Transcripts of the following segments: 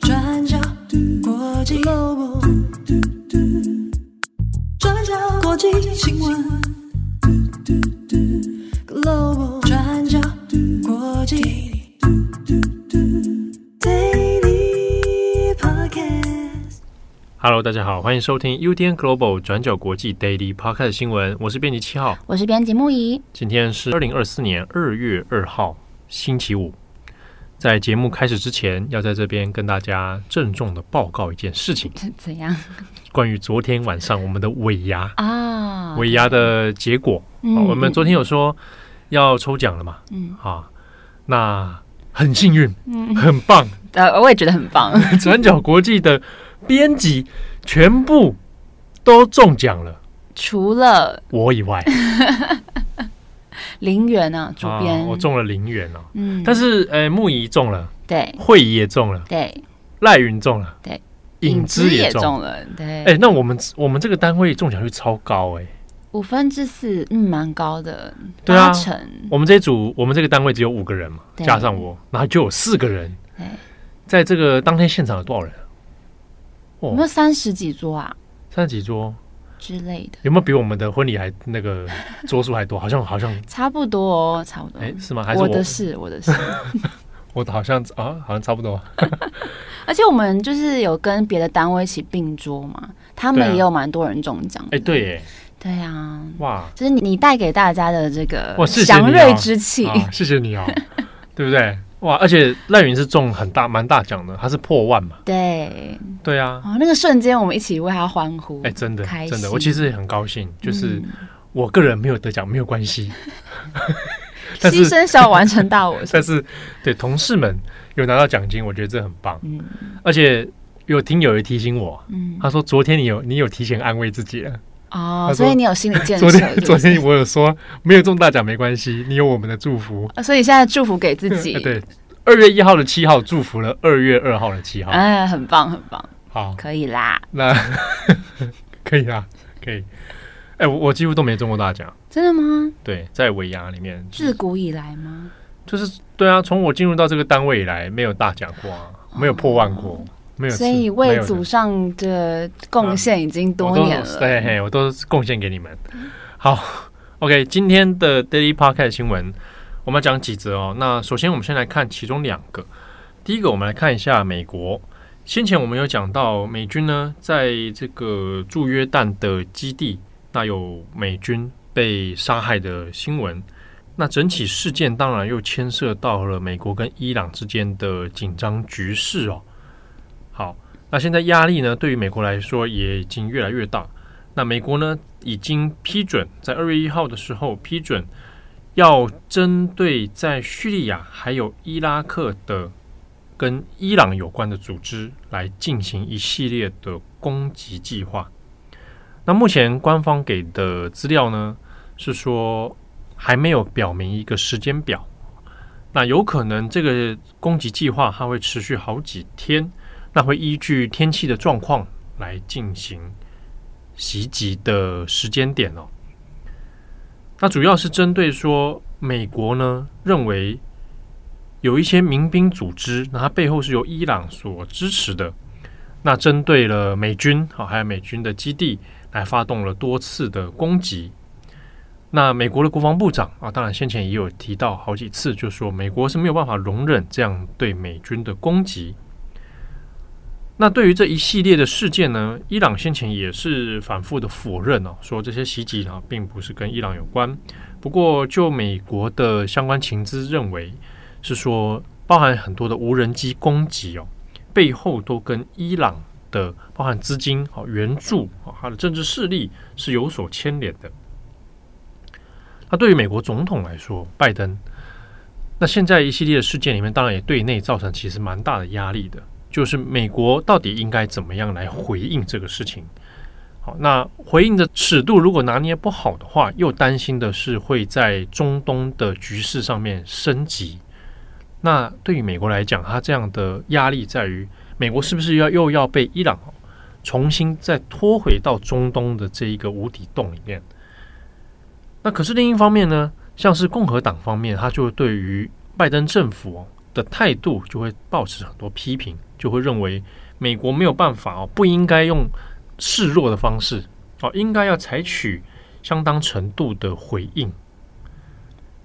转角国际 Global，转角国际新闻 Global，转角国际 Daily Podcast。Hello，大家好，欢迎收听 UDN Global 转角国际 Daily Podcast 新闻，我是编辑七号，我是编辑木仪，今天是二零二四年二月二号，星期五。在节目开始之前，要在这边跟大家郑重的报告一件事情。怎样？关于昨天晚上我们的尾牙啊，尾牙的结果，嗯，我们昨天有说要抽奖了嘛？嗯，啊，那很幸运，嗯，很棒。呃，我也觉得很棒。转角国际的编辑全部都中奖了，除了我以外。零元啊，主编、啊，我中了零元哦。嗯，但是，呃，木仪中了，对，慧仪也中了，对，赖云中了，对，影之也中了，对。哎，那我们我们这个单位中奖率超高哎，五分之四，嗯，蛮高的，对啊。我们这一组，我们这个单位只有五个人嘛，加上我，然后就有四个人。对，在这个当天现场有多少人？有没有三十几桌啊？三十几桌。之类的有没有比我们的婚礼还那个 桌数还多？好像好像差不多哦，差不多。哎，是吗？还是我，我的是 我的是，我的好像啊，好像差不多。而且我们就是有跟别的单位一起并桌嘛，他们也有蛮多人中奖。哎，对，耶，对啊，哇，就是你带给大家的这个祥瑞之气，谢谢你哦，对不对？哇！而且赖云是中很大蛮大奖的，他是破万嘛？对对啊！哦，那个瞬间我们一起为他欢呼，哎，真的真的，我其实也很高兴。就是我个人没有得奖没有关系，牺牲小完成大我。但是对同事们有拿到奖金，我觉得这很棒。嗯，而且有听友也提醒我，嗯，他说昨天你有你有提前安慰自己了。哦，所以你有心理建设。昨天，昨天我有说没有中大奖没关系，你有我们的祝福。所以现在祝福给自己。对，二月一号的七号祝福了二月二号的七号。哎，很棒，很棒。好，可以啦。那 可以啦，可以。哎，我我几乎都没中过大奖。真的吗？对，在尾牙里面，自古以来吗？就是对啊，从我进入到这个单位以来，没有大奖过，没有破万过。所以为祖上的贡献已经多年了，对，嘿，我都贡献给你们。好，OK，今天的 Daily Podcast 新闻，我们要讲几则哦。那首先，我们先来看其中两个。第一个，我们来看一下美国。先前我们有讲到，美军呢，在这个驻约旦的基地，那有美军被杀害的新闻。那整起事件当然又牵涉到了美国跟伊朗之间的紧张局势哦。好，那现在压力呢，对于美国来说也已经越来越大。那美国呢，已经批准在二月一号的时候批准，要针对在叙利亚还有伊拉克的跟伊朗有关的组织来进行一系列的攻击计划。那目前官方给的资料呢，是说还没有表明一个时间表。那有可能这个攻击计划它会持续好几天。那会依据天气的状况来进行袭击的时间点哦。那主要是针对说，美国呢认为有一些民兵组织，那它背后是由伊朗所支持的。那针对了美军啊，还有美军的基地，来发动了多次的攻击。那美国的国防部长啊，当然先前也有提到好几次，就说美国是没有办法容忍这样对美军的攻击。那对于这一系列的事件呢，伊朗先前也是反复的否认哦，说这些袭击啊并不是跟伊朗有关。不过，就美国的相关情资认为，是说包含很多的无人机攻击哦，背后都跟伊朗的包含资金哦援助哦，它的政治势力是有所牵连的。那对于美国总统来说，拜登，那现在一系列的事件里面，当然也对内造成其实蛮大的压力的。就是美国到底应该怎么样来回应这个事情？好，那回应的尺度如果拿捏不好的话，又担心的是会在中东的局势上面升级。那对于美国来讲，它这样的压力在于，美国是不是要又要被伊朗重新再拖回到中东的这一个无底洞里面？那可是另一方面呢，像是共和党方面，他就对于拜登政府的态度就会抱持很多批评，就会认为美国没有办法哦，不应该用示弱的方式哦，应该要采取相当程度的回应。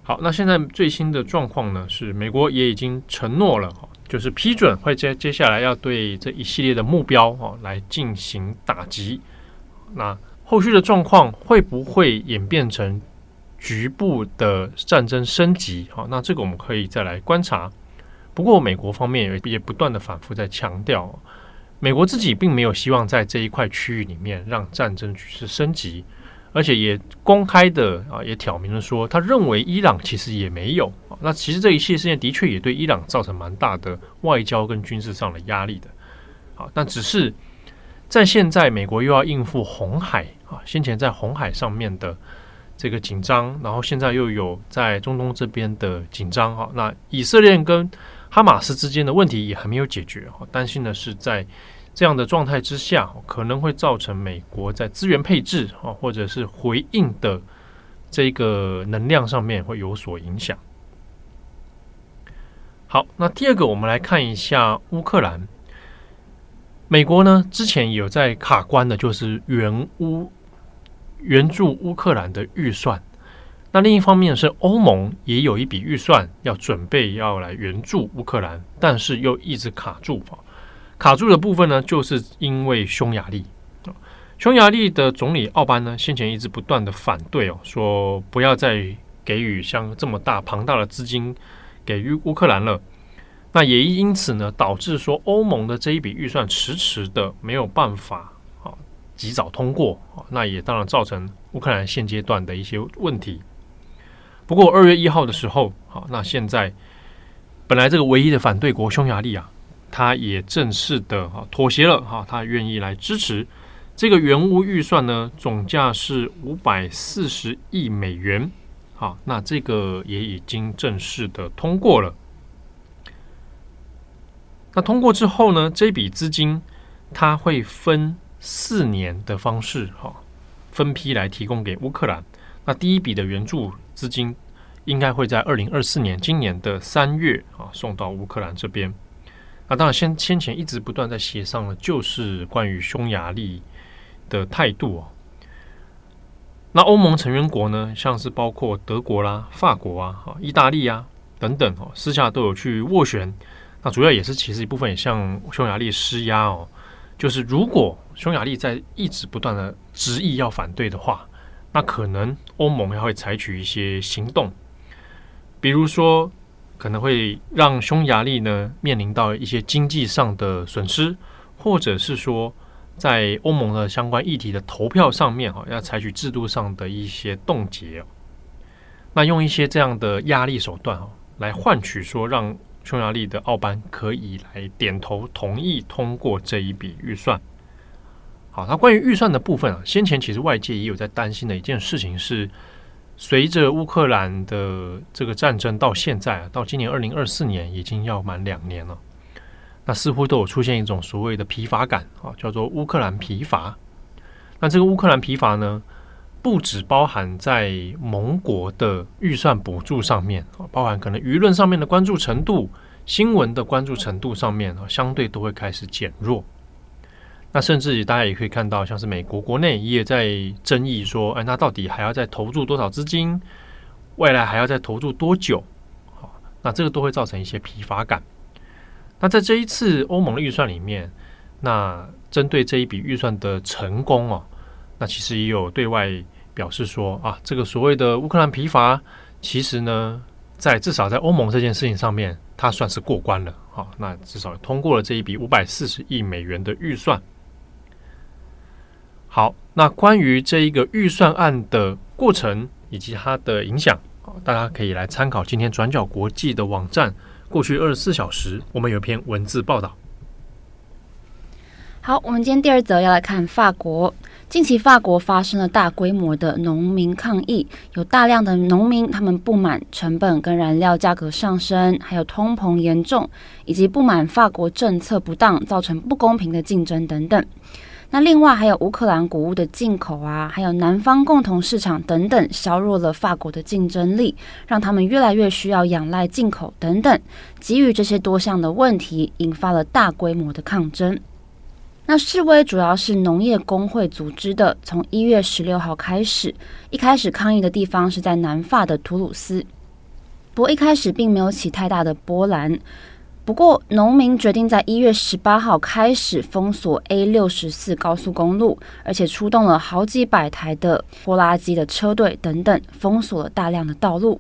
好，那现在最新的状况呢，是美国也已经承诺了，就是批准会接接下来要对这一系列的目标哦来进行打击。那后续的状况会不会演变成局部的战争升级？好，那这个我们可以再来观察。不过美国方面也也不断的反复在强调，美国自己并没有希望在这一块区域里面让战争局势升级。而且也公开的啊，也挑明了说，他认为伊朗其实也没有。那其实这一系列事件的确也对伊朗造成蛮大的外交跟军事上的压力的。好，但只是在现在，美国又要应付红海啊，先前在红海上面的这个紧张，然后现在又有在中东这边的紧张哈。那以色列跟哈马斯之间的问题也还没有解决，担心的是在。这样的状态之下，可能会造成美国在资源配置啊，或者是回应的这个能量上面会有所影响。好，那第二个，我们来看一下乌克兰。美国呢，之前有在卡关的，就是援乌援助乌克兰的预算。那另一方面是欧盟也有一笔预算要准备要来援助乌克兰，但是又一直卡住啊。卡住的部分呢，就是因为匈牙利，匈牙利的总理奥班呢，先前一直不断的反对哦，说不要再给予像这么大庞大的资金给予乌克兰了。那也因此呢，导致说欧盟的这一笔预算迟迟的没有办法啊及早通过啊，那也当然造成乌克兰现阶段的一些问题。不过二月一号的时候，好，那现在本来这个唯一的反对国匈牙利啊。他也正式的哈妥协了哈，他愿意来支持这个援乌预算呢，总价是五百四十亿美元，好，那这个也已经正式的通过了。那通过之后呢，这笔资金它会分四年的方式哈，分批来提供给乌克兰。那第一笔的援助资金应该会在二零二四年今年的三月啊送到乌克兰这边。那当然，先先前一直不断在协商的，就是关于匈牙利的态度哦。那欧盟成员国呢，像是包括德国啦、法国啊、意大利啊等等哦，私下都有去斡旋。那主要也是其实一部分也向匈牙利施压哦，就是如果匈牙利在一直不断的执意要反对的话，那可能欧盟要会采取一些行动，比如说。可能会让匈牙利呢面临到一些经济上的损失，或者是说在欧盟的相关议题的投票上面哈，要采取制度上的一些冻结。那用一些这样的压力手段哈，来换取说让匈牙利的奥班可以来点头同意通过这一笔预算。好，那关于预算的部分啊，先前其实外界也有在担心的一件事情是。随着乌克兰的这个战争到现在啊，到今年二零二四年已经要满两年了，那似乎都有出现一种所谓的疲乏感啊，叫做乌克兰疲乏。那这个乌克兰疲乏呢，不只包含在盟国的预算补助上面啊，包含可能舆论上面的关注程度、新闻的关注程度上面啊，相对都会开始减弱。那甚至大家也可以看到，像是美国国内也在争议说，哎，那到底还要再投注多少资金？未来还要再投注多久？好，那这个都会造成一些疲乏感。那在这一次欧盟的预算里面，那针对这一笔预算的成功哦，那其实也有对外表示说啊，这个所谓的乌克兰疲乏，其实呢，在至少在欧盟这件事情上面，它算是过关了。好，那至少通过了这一笔五百四十亿美元的预算。好，那关于这一个预算案的过程以及它的影响，大家可以来参考今天转角国际的网站。过去二十四小时，我们有一篇文字报道。好，我们今天第二则要来看法国。近期法国发生了大规模的农民抗议，有大量的农民他们不满成本跟燃料价格上升，还有通膨严重，以及不满法国政策不当，造成不公平的竞争等等。那另外还有乌克兰谷物的进口啊，还有南方共同市场等等，削弱了法国的竞争力，让他们越来越需要仰赖进口等等。基于这些多项的问题，引发了大规模的抗争。那示威主要是农业工会组织的，从一月十六号开始，一开始抗议的地方是在南法的图鲁斯，不过一开始并没有起太大的波澜。不过，农民决定在一月十八号开始封锁 A 六十四高速公路，而且出动了好几百台的拖拉机的车队等等，封锁了大量的道路。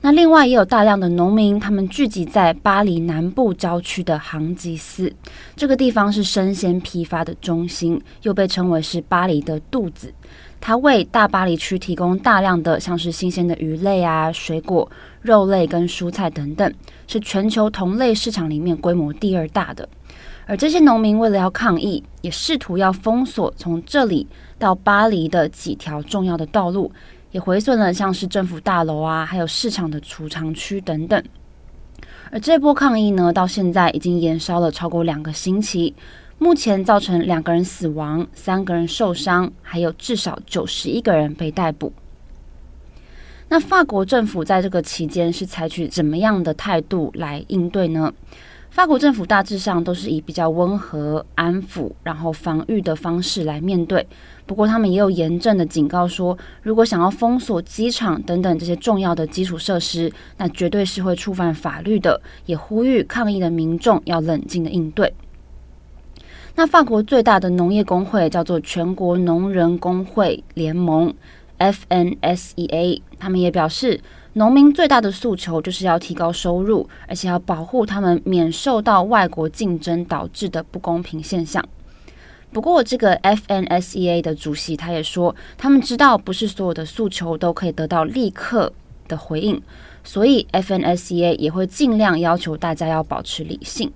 那另外也有大量的农民，他们聚集在巴黎南部郊区的杭吉斯，这个地方是生鲜批发的中心，又被称为是巴黎的肚子。它为大巴黎区提供大量的像是新鲜的鱼类啊、水果、肉类跟蔬菜等等，是全球同类市场里面规模第二大的。而这些农民为了要抗议，也试图要封锁从这里到巴黎的几条重要的道路，也毁损了像是政府大楼啊，还有市场的储藏区等等。而这波抗议呢，到现在已经延烧了超过两个星期。目前造成两个人死亡，三个人受伤，还有至少九十一个人被逮捕。那法国政府在这个期间是采取怎么样的态度来应对呢？法国政府大致上都是以比较温和、安抚，然后防御的方式来面对。不过，他们也有严正的警告说，如果想要封锁机场等等这些重要的基础设施，那绝对是会触犯法律的。也呼吁抗议的民众要冷静的应对。那法国最大的农业工会叫做全国农人工会联盟 （FNSEA），他们也表示，农民最大的诉求就是要提高收入，而且要保护他们免受到外国竞争导致的不公平现象。不过，这个 FNSEA 的主席他也说，他们知道不是所有的诉求都可以得到立刻的回应，所以 FNSEA 也会尽量要求大家要保持理性。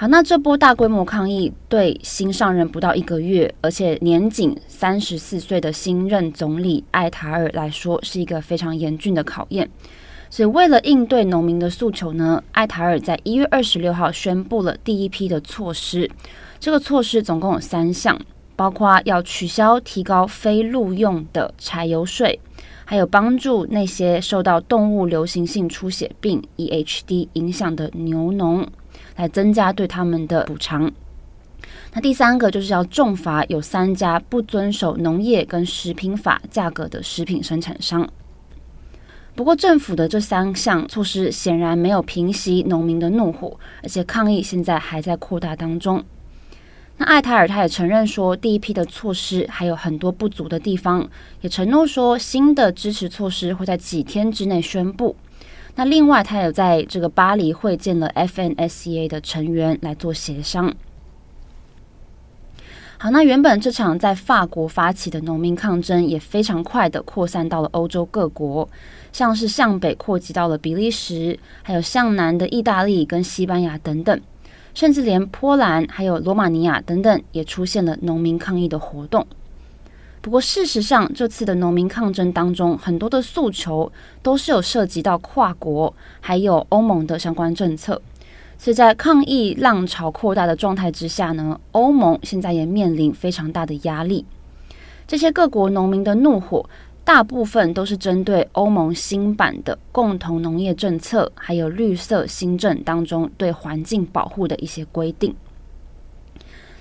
好，那这波大规模抗议对新上任不到一个月，而且年仅三十四岁的新任总理艾塔尔来说，是一个非常严峻的考验。所以，为了应对农民的诉求呢，艾塔尔在一月二十六号宣布了第一批的措施。这个措施总共有三项，包括要取消提高非陆用的柴油税，还有帮助那些受到动物流行性出血病 （EHD） 影响的牛农。来增加对他们的补偿。那第三个就是要重罚有三家不遵守农业跟食品法价格的食品生产商。不过，政府的这三项措施显然没有平息农民的怒火，而且抗议现在还在扩大当中。那艾塔尔他也承认说，第一批的措施还有很多不足的地方，也承诺说新的支持措施会在几天之内宣布。那另外，他有在这个巴黎会见了 FNSEA 的成员来做协商。好，那原本这场在法国发起的农民抗争也非常快的扩散到了欧洲各国，像是向北扩及到了比利时，还有向南的意大利跟西班牙等等，甚至连波兰还有罗马尼亚等等也出现了农民抗议的活动。不过，事实上，这次的农民抗争当中，很多的诉求都是有涉及到跨国还有欧盟的相关政策。所以在抗议浪潮扩大的状态之下呢，欧盟现在也面临非常大的压力。这些各国农民的怒火，大部分都是针对欧盟新版的共同农业政策，还有绿色新政当中对环境保护的一些规定。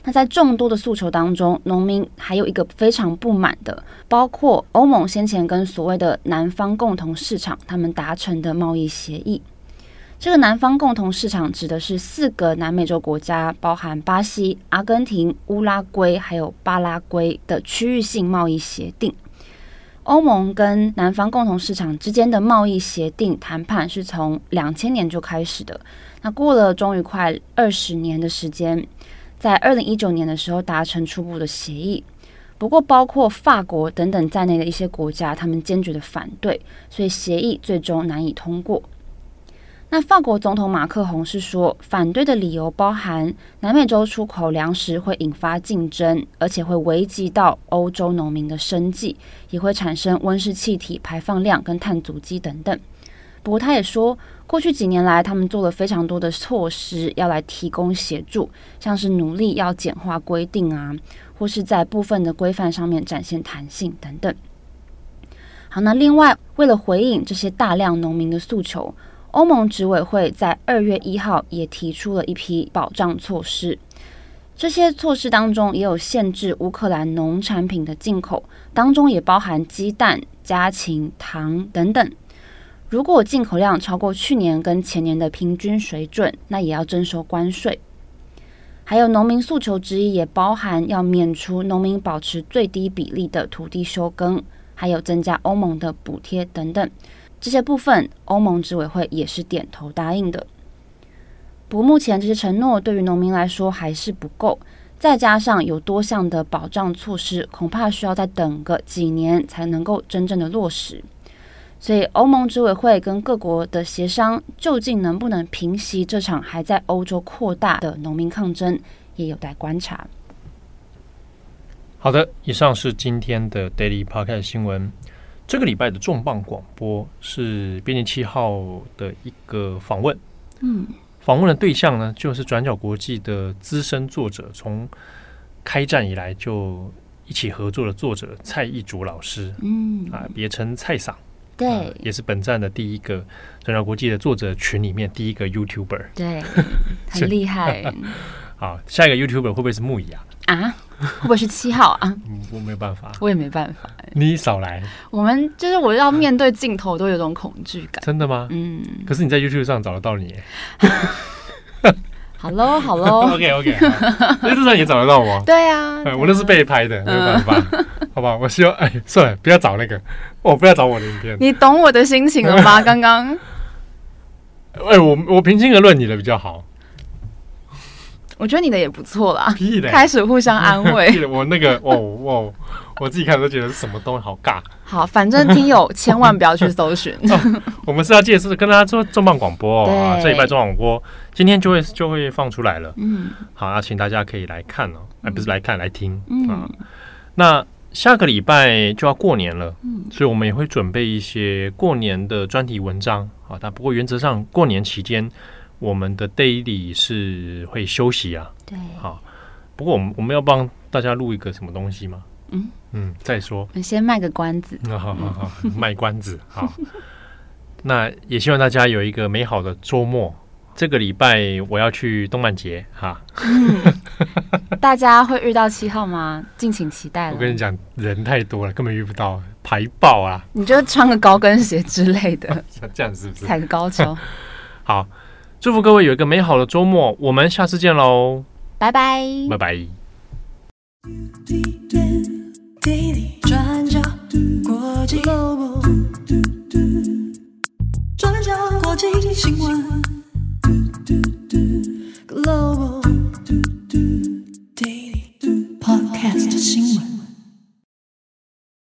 那在众多的诉求当中，农民还有一个非常不满的，包括欧盟先前跟所谓的南方共同市场他们达成的贸易协议。这个南方共同市场指的是四个南美洲国家，包含巴西、阿根廷、乌拉圭还有巴拉圭的区域性贸易协定。欧盟跟南方共同市场之间的贸易协定谈判是从两千年就开始的，那过了终于快二十年的时间。在二零一九年的时候达成初步的协议，不过包括法国等等在内的一些国家，他们坚决的反对，所以协议最终难以通过。那法国总统马克宏是说，反对的理由包含南美洲出口粮食会引发竞争，而且会危及到欧洲农民的生计，也会产生温室气体排放量跟碳足迹等等。不过他也说，过去几年来，他们做了非常多的措施，要来提供协助，像是努力要简化规定啊，或是在部分的规范上面展现弹性等等。好，那另外为了回应这些大量农民的诉求，欧盟执委会在二月一号也提出了一批保障措施。这些措施当中也有限制乌克兰农产品的进口，当中也包含鸡蛋、家禽、糖等等。如果进口量超过去年跟前年的平均水准，那也要征收关税。还有农民诉求之一，也包含要免除农民保持最低比例的土地休耕，还有增加欧盟的补贴等等。这些部分，欧盟执委会也是点头答应的。不过目前这些承诺对于农民来说还是不够，再加上有多项的保障措施，恐怕需要再等个几年才能够真正的落实。所以，欧盟执委会跟各国的协商，究竟能不能平息这场还在欧洲扩大的农民抗争，也有待观察。好的，以上是今天的 Daily Podcast 新闻。这个礼拜的重磅广播是编辑七号的一个访问。嗯，访问的对象呢，就是转角国际的资深作者，从开战以来就一起合作的作者蔡义竹老师。嗯，啊，别称蔡桑。对、呃，也是本站的第一个转角国际的作者群里面第一个 YouTuber，对，很厉害。好，下一个 YouTuber 会不会是木椅啊？啊，会不会是七号啊？嗯，我没有办法，我也没办法。你少来，我们就是我要面对镜头都有种恐惧感。真的吗？嗯。可是你在 YouTube 上找得到你。好喽，好喽。OK OK，那路上也找得到我。对啊，我那是被拍的，没有办法。好吧，我希望哎，算了，不要找那个，我不要找我的影片。你懂我的心情了吗？刚刚，哎，我我平心而论，你的比较好。我觉得你的也不错啦。开始互相安慰。我那个，哦哦，我自己看都觉得是什么东西好尬。好，反正听友 千万不要去搜寻。我们是要介绍跟大家做重磅广播哦。这礼拜重磅广播今天就会就会放出来了。嗯。好，那请大家可以来看哦，哎，不是来看来听啊。那。下个礼拜就要过年了，嗯，所以我们也会准备一些过年的专题文章啊。但不过原则上，过年期间我们的 daily 是会休息啊。对，好。不过我们我们要帮大家录一个什么东西吗？嗯嗯，再说，你先卖个关子。那好好好，卖关子好。那也希望大家有一个美好的周末。这个礼拜我要去动漫节哈，嗯，大家会遇到七号吗？敬请期待。我跟你讲，人太多了，根本遇不到，排爆啊！你就穿个高跟鞋之类的，这样子是不是？踩个高跷。好，祝福各位有一个美好的周末，我们下次见喽，拜拜，拜拜。转角国际转角国际新闻 Global Daily Podcast 新闻。